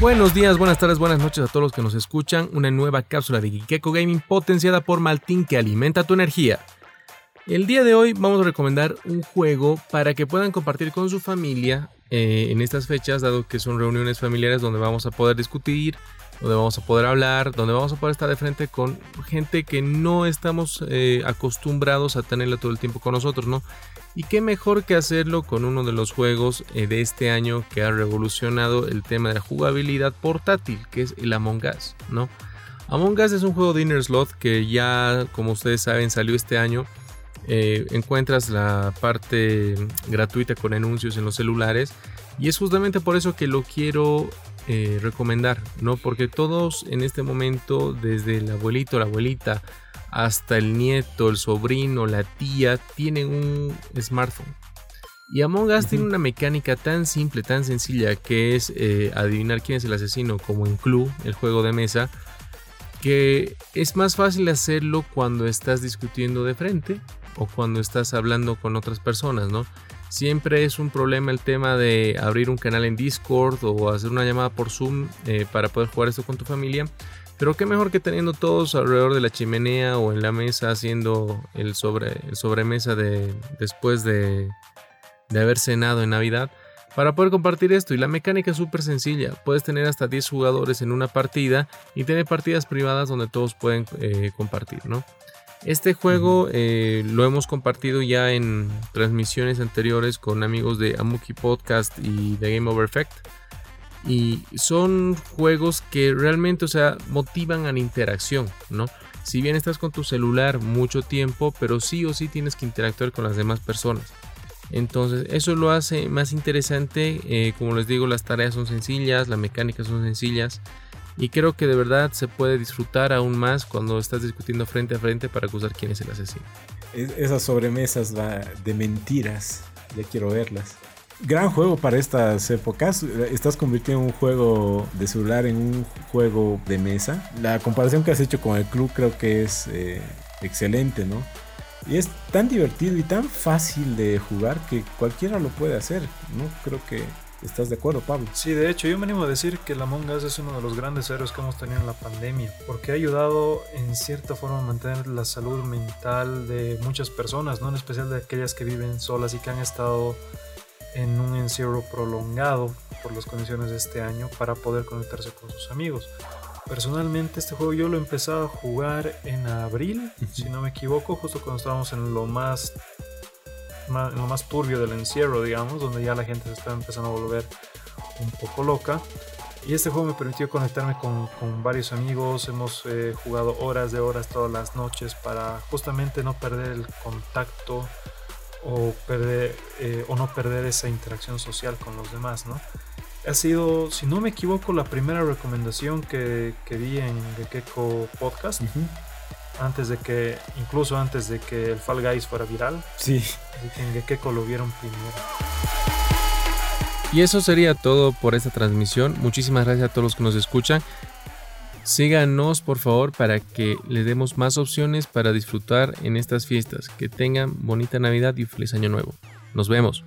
Buenos días, buenas tardes, buenas noches a todos los que nos escuchan. Una nueva cápsula de Gikeko Gaming potenciada por Maltín que alimenta tu energía. El día de hoy vamos a recomendar un juego para que puedan compartir con su familia eh, en estas fechas, dado que son reuniones familiares donde vamos a poder discutir, donde vamos a poder hablar, donde vamos a poder estar de frente con gente que no estamos eh, acostumbrados a tenerla todo el tiempo con nosotros, ¿no? Y qué mejor que hacerlo con uno de los juegos eh, de este año que ha revolucionado el tema de la jugabilidad portátil, que es el Among Us, ¿no? Among Us es un juego de Inner Slot que ya, como ustedes saben, salió este año. Eh, encuentras la parte gratuita con anuncios en los celulares y es justamente por eso que lo quiero eh, recomendar, ¿no? Porque todos en este momento, desde el abuelito, la abuelita, hasta el nieto, el sobrino, la tía, tienen un smartphone. Y Among Us tiene una mecánica tan simple, tan sencilla, que es eh, adivinar quién es el asesino, como en Clue, el juego de mesa, que es más fácil hacerlo cuando estás discutiendo de frente o cuando estás hablando con otras personas, ¿no? Siempre es un problema el tema de abrir un canal en Discord o hacer una llamada por Zoom eh, para poder jugar esto con tu familia. Pero qué mejor que teniendo todos alrededor de la chimenea o en la mesa haciendo el, sobre, sobremesa de, después de, de haber cenado en Navidad para poder compartir esto. Y la mecánica es súper sencilla. Puedes tener hasta 10 jugadores en una partida y tener partidas privadas donde todos pueden eh, compartir, ¿no? Este juego eh, lo hemos compartido ya en transmisiones anteriores con amigos de Amuki Podcast y de Game Over Effect. Y son juegos que realmente, o sea, motivan a la interacción, ¿no? Si bien estás con tu celular mucho tiempo, pero sí o sí tienes que interactuar con las demás personas. Entonces, eso lo hace más interesante. Eh, como les digo, las tareas son sencillas, las mecánicas son sencillas. Y creo que de verdad se puede disfrutar aún más cuando estás discutiendo frente a frente para acusar quién es el asesino. esas sobremesas de mentiras, ya quiero verlas gran juego para estas épocas. Estás convirtiendo un juego de celular en un juego de mesa. La comparación que has hecho con el club creo que es eh, excelente, ¿no? Y es tan divertido y tan fácil de jugar que cualquiera lo puede hacer, ¿no? Creo que ¿Estás de acuerdo, Pablo? Sí, de hecho, yo me animo a decir que la Among Us es uno de los grandes héroes que hemos tenido en la pandemia, porque ha ayudado en cierta forma a mantener la salud mental de muchas personas, ¿no? En especial de aquellas que viven solas y que han estado en un encierro prolongado por las condiciones de este año para poder conectarse con sus amigos. Personalmente este juego yo lo empecé a jugar en abril, si no me equivoco, justo cuando estábamos en lo más, lo más turbio del encierro, digamos, donde ya la gente se estaba empezando a volver un poco loca. Y este juego me permitió conectarme con, con varios amigos, hemos eh, jugado horas de horas todas las noches para justamente no perder el contacto o, perder, eh, o no perder esa interacción social con los demás, ¿no? Ha sido, si no me equivoco, la primera recomendación que, que en Gekeko Podcast. Antes de que, incluso antes de que el Fall Guys fuera viral. Sí. Así que en Gekeko lo vieron primero. Y eso sería todo por esta transmisión. Muchísimas gracias a todos los que nos escuchan. Síganos por favor para que le demos más opciones para disfrutar en estas fiestas. Que tengan bonita Navidad y feliz año nuevo. Nos vemos.